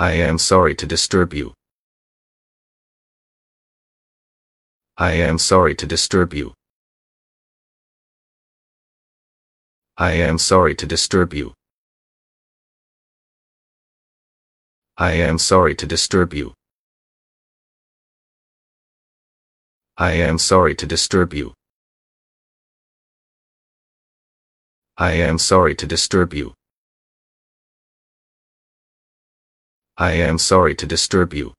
I am sorry to disturb you. I am sorry to disturb you. I am sorry to disturb you. I am sorry to disturb you. I am sorry to disturb you. I am sorry to disturb you. I am sorry to disturb you.